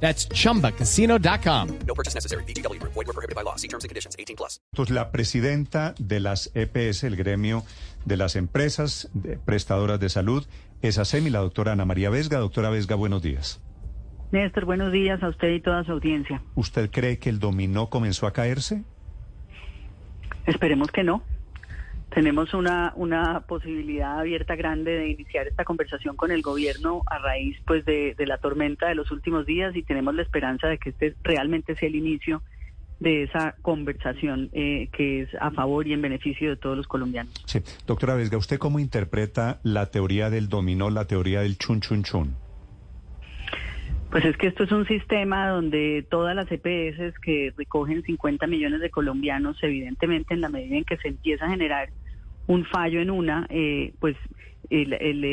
That's chumbacasino.com. No purchase necessary. BGW. Void were prohibited by law. See terms and conditions. 18 plus. Pues la presidenta de las EPS, el gremio de las empresas de- prestadoras de salud, es ASEMI, la doctora Ana María Vesga. Doctora Vesga, buenos días. Néstor, buenos días a usted y toda su audiencia. ¿Usted cree que el dominó comenzó a caerse? Esperemos que no. Tenemos una, una posibilidad abierta grande de iniciar esta conversación con el gobierno a raíz pues de, de la tormenta de los últimos días y tenemos la esperanza de que este realmente sea el inicio de esa conversación eh, que es a favor y en beneficio de todos los colombianos. Sí. Doctora Vesga, ¿usted cómo interpreta la teoría del dominó, la teoría del chun chun chun? Pues es que esto es un sistema donde todas las EPS que recogen 50 millones de colombianos, evidentemente en la medida en que se empieza a generar un fallo en una, eh, pues el- el-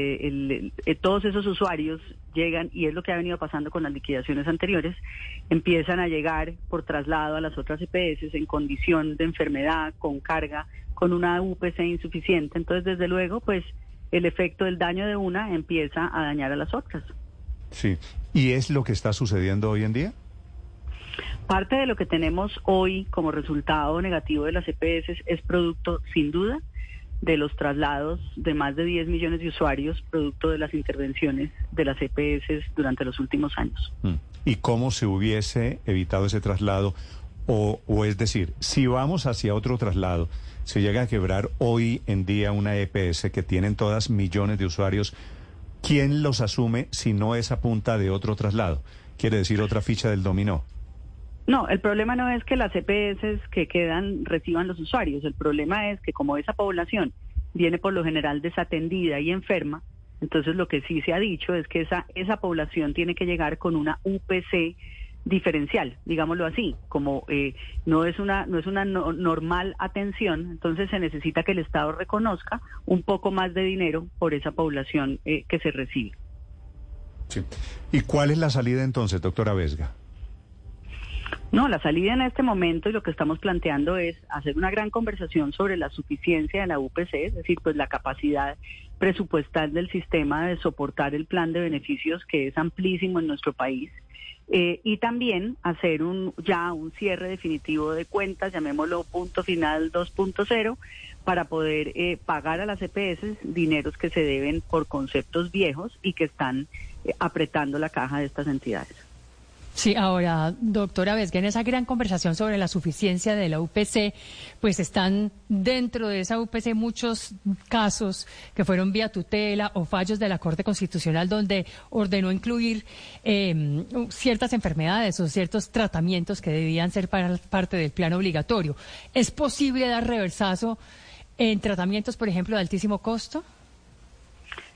el- todos esos usuarios llegan, y es lo que ha venido pasando con las liquidaciones anteriores, empiezan a llegar por traslado a las otras EPS en condición de enfermedad, con carga, con una UPC insuficiente. Entonces, desde luego, pues el efecto del daño de una empieza a dañar a las otras. Sí. ¿Y es lo que está sucediendo hoy en día? Parte de lo que tenemos hoy como resultado negativo de las EPS es producto, sin duda, de los traslados de más de 10 millones de usuarios, producto de las intervenciones de las EPS durante los últimos años. Mm. ¿Y cómo se hubiese evitado ese traslado? O, o es decir, si vamos hacia otro traslado, se llega a quebrar hoy en día una EPS que tienen todas millones de usuarios, ¿quién los asume si no es a punta de otro traslado? Quiere decir otra ficha del dominó. No, el problema no es que las EPS que quedan reciban los usuarios, el problema es que como esa población viene por lo general desatendida y enferma, entonces lo que sí se ha dicho es que esa, esa población tiene que llegar con una UPC diferencial, digámoslo así, como eh, no es una no es una no- normal atención, entonces se necesita que el Estado reconozca un poco más de dinero por esa población eh, que se recibe. Sí. ¿Y cuál es la salida entonces, doctora Vesga? No, la salida en este momento y lo que estamos planteando es hacer una gran conversación sobre la suficiencia de la UPC, es decir, pues la capacidad presupuestal del sistema de soportar el plan de beneficios que es amplísimo en nuestro país. Eh, y también hacer un ya un cierre definitivo de cuentas, llamémoslo punto final 2.0, para poder eh, pagar a las EPS dineros que se deben por conceptos viejos y que están eh, apretando la caja de estas entidades. Sí, ahora, doctora Vesga, en esa gran conversación sobre la suficiencia de la UPC, pues están dentro de esa UPC muchos casos que fueron vía tutela o fallos de la Corte Constitucional donde ordenó incluir eh, ciertas enfermedades o ciertos tratamientos que debían ser parte del plan obligatorio. ¿Es posible dar reversazo en tratamientos, por ejemplo, de altísimo costo?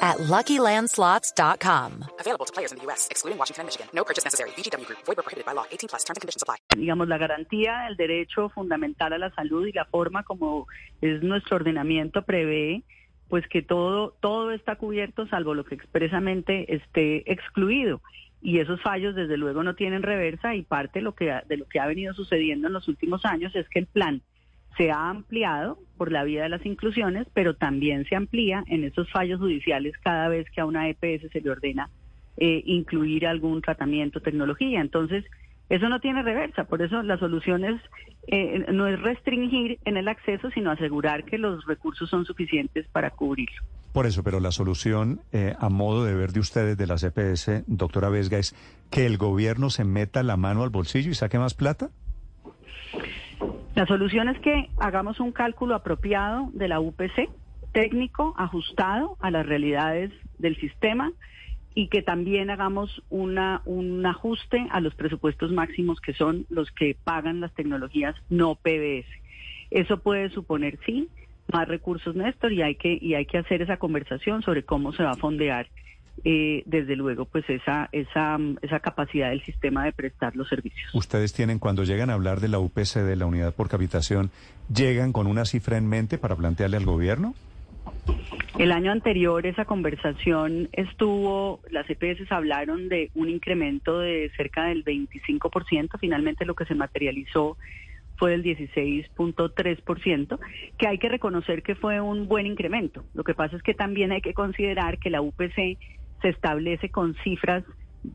at LuckyLandSlots.com. Available to players in the U.S., excluding Washington and Michigan. No purchase necessary. VGW Group. Void were prohibited by law. 18 plus. Terms and conditions apply. digamos, la garantía del derecho fundamental a la salud y la forma como es nuestro ordenamiento prevé, pues que todo, todo está cubierto salvo lo que expresamente esté excluido. Y esos fallos, desde luego, no tienen reversa y parte de lo que, ha- de lo que ha venido sucediendo en los últimos años es que el plan se ha ampliado por la vía de las inclusiones, pero también se amplía en esos fallos judiciales cada vez que a una EPS se le ordena eh, incluir algún tratamiento, tecnología. Entonces, eso no tiene reversa, por eso la solución es, eh, no es restringir en el acceso, sino asegurar que los recursos son suficientes para cubrirlo. Por eso, pero la solución, eh, a modo de ver de ustedes de la CPS, doctora Vesga, es que el gobierno se meta la mano al bolsillo y saque más plata. La solución es que hagamos un cálculo apropiado de la UPC técnico ajustado a las realidades del sistema y que también hagamos una, un ajuste a los presupuestos máximos que son los que pagan las tecnologías no PBS. Eso puede suponer, sí, más recursos, Néstor, y hay que, y hay que hacer esa conversación sobre cómo se va a fondear, eh, desde luego, pues esa, esa, esa capacidad del sistema de prestar los servicios. Ustedes tienen, cuando llegan a hablar de la UPC, de la unidad por capitación, ¿llegan con una cifra en mente para plantearle al gobierno? El año anterior esa conversación estuvo, las EPS hablaron de un incremento de cerca del 25%, finalmente lo que se materializó fue del 16.3%, que hay que reconocer que fue un buen incremento. Lo que pasa es que también hay que considerar que la UPC se establece con cifras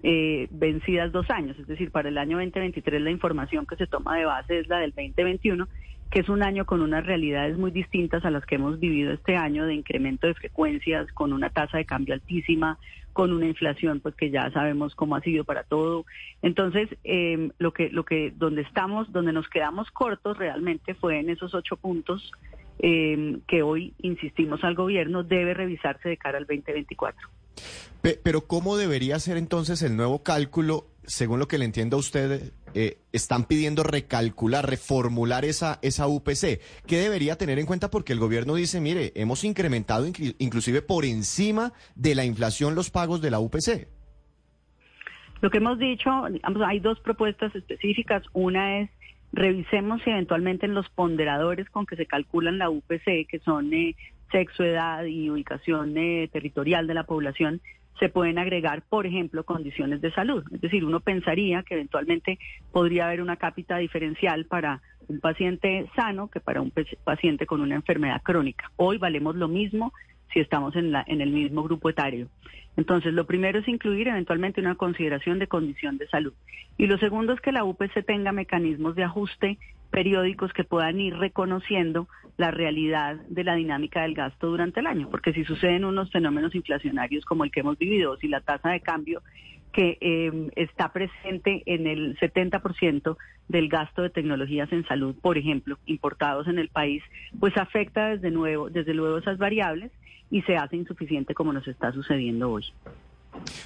eh, vencidas dos años, es decir, para el año 2023 la información que se toma de base es la del 2021 que es un año con unas realidades muy distintas a las que hemos vivido este año de incremento de frecuencias, con una tasa de cambio altísima, con una inflación pues que ya sabemos cómo ha sido para todo. Entonces, eh, lo que lo que donde estamos, donde nos quedamos cortos realmente fue en esos ocho puntos eh, que hoy insistimos al gobierno debe revisarse de cara al 2024. Pero ¿cómo debería ser entonces el nuevo cálculo? Según lo que le entiendo a usted, eh, están pidiendo recalcular, reformular esa, esa UPC. ¿Qué debería tener en cuenta? Porque el gobierno dice, mire, hemos incrementado inclusive por encima de la inflación los pagos de la UPC. Lo que hemos dicho, hay dos propuestas específicas. Una es revisemos si eventualmente en los ponderadores con que se calculan la UPC, que son eh, sexo, edad y ubicación eh, territorial de la población, se pueden agregar, por ejemplo, condiciones de salud. Es decir, uno pensaría que eventualmente podría haber una cápita diferencial para un paciente sano que para un paciente con una enfermedad crónica. Hoy valemos lo mismo si estamos en, la, en el mismo grupo etario. Entonces, lo primero es incluir eventualmente una consideración de condición de salud. Y lo segundo es que la UPC tenga mecanismos de ajuste periódicos que puedan ir reconociendo la realidad de la dinámica del gasto durante el año, porque si suceden unos fenómenos inflacionarios como el que hemos vivido, si la tasa de cambio que eh, está presente en el 70% del gasto de tecnologías en salud, por ejemplo, importados en el país, pues afecta desde nuevo, desde luego esas variables y se hace insuficiente como nos está sucediendo hoy.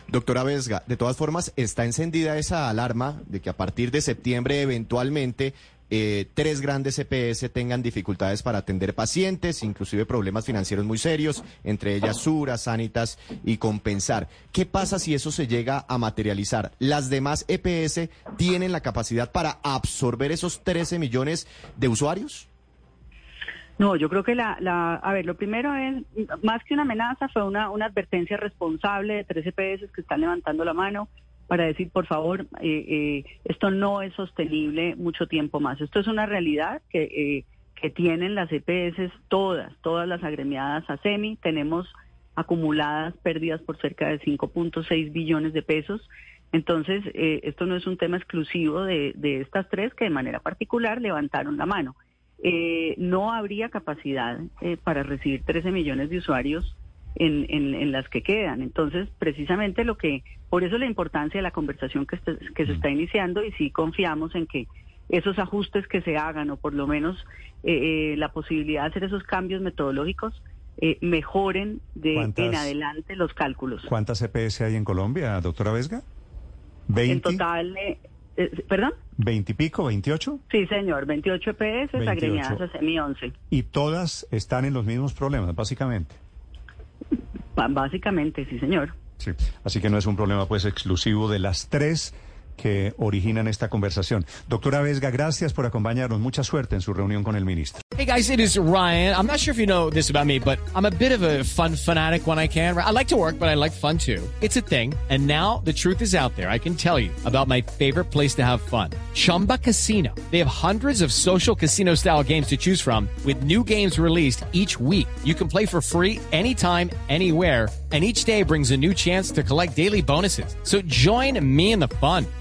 Doctora Vesga, de todas formas, está encendida esa alarma de que a partir de septiembre eventualmente eh, tres grandes EPS tengan dificultades para atender pacientes, inclusive problemas financieros muy serios, entre ellas Sura, Sanitas y Compensar. ¿Qué pasa si eso se llega a materializar? ¿Las demás EPS tienen la capacidad para absorber esos 13 millones de usuarios? No, yo creo que la, la, a ver, lo primero es, más que una amenaza, fue una, advertencia responsable de tres EPS que están levantando la mano para decir, por favor, eh, eh, esto no es sostenible mucho tiempo más. Esto es una realidad que, eh, que tienen las EPS todas, todas las agremiadas a SEMI. Tenemos acumuladas pérdidas por cerca de 5.6 billones de pesos. Entonces, esto no es un tema exclusivo de, de, estas tres que de manera particular levantaron la mano. No habría capacidad para recibir 13 millones de usuarios en, en, las que quedan. Entonces, precisamente lo que, por eso la importancia de la conversación que, este, que se está iniciando y sí confiamos en que esos ajustes que se hagan o por lo menos eh, eh, la posibilidad de hacer esos cambios metodológicos eh, mejoren de en adelante los cálculos. ¿Cuántas EPS hay en Colombia, doctora Vesga? ¿20? En total, ¿perdón? ¿20 y pico, 28? Sí, señor, 28 EPS agremiadas a SEMI 11. Y todas están en los mismos problemas, básicamente. Básicamente, sí, señor. Sí, así que no es un problema pues exclusivo de las tres que originan esta conversación. Doctora Vesga, gracias por acompañarnos. Mucha suerte en su reunión con el ministro. Hey guys, it is Ryan. I'm not sure if you know this about me, but I'm a bit of a fun fanatic when I can. I like to work, but I like fun too. It's a thing. And now the truth is out there. I can tell you about my favorite place to have fun. Chumba Casino. They have hundreds of social casino style games to choose from with new games released each week. You can play for free anytime, anywhere and each day brings a new chance to collect daily bonuses. So join me in the fun.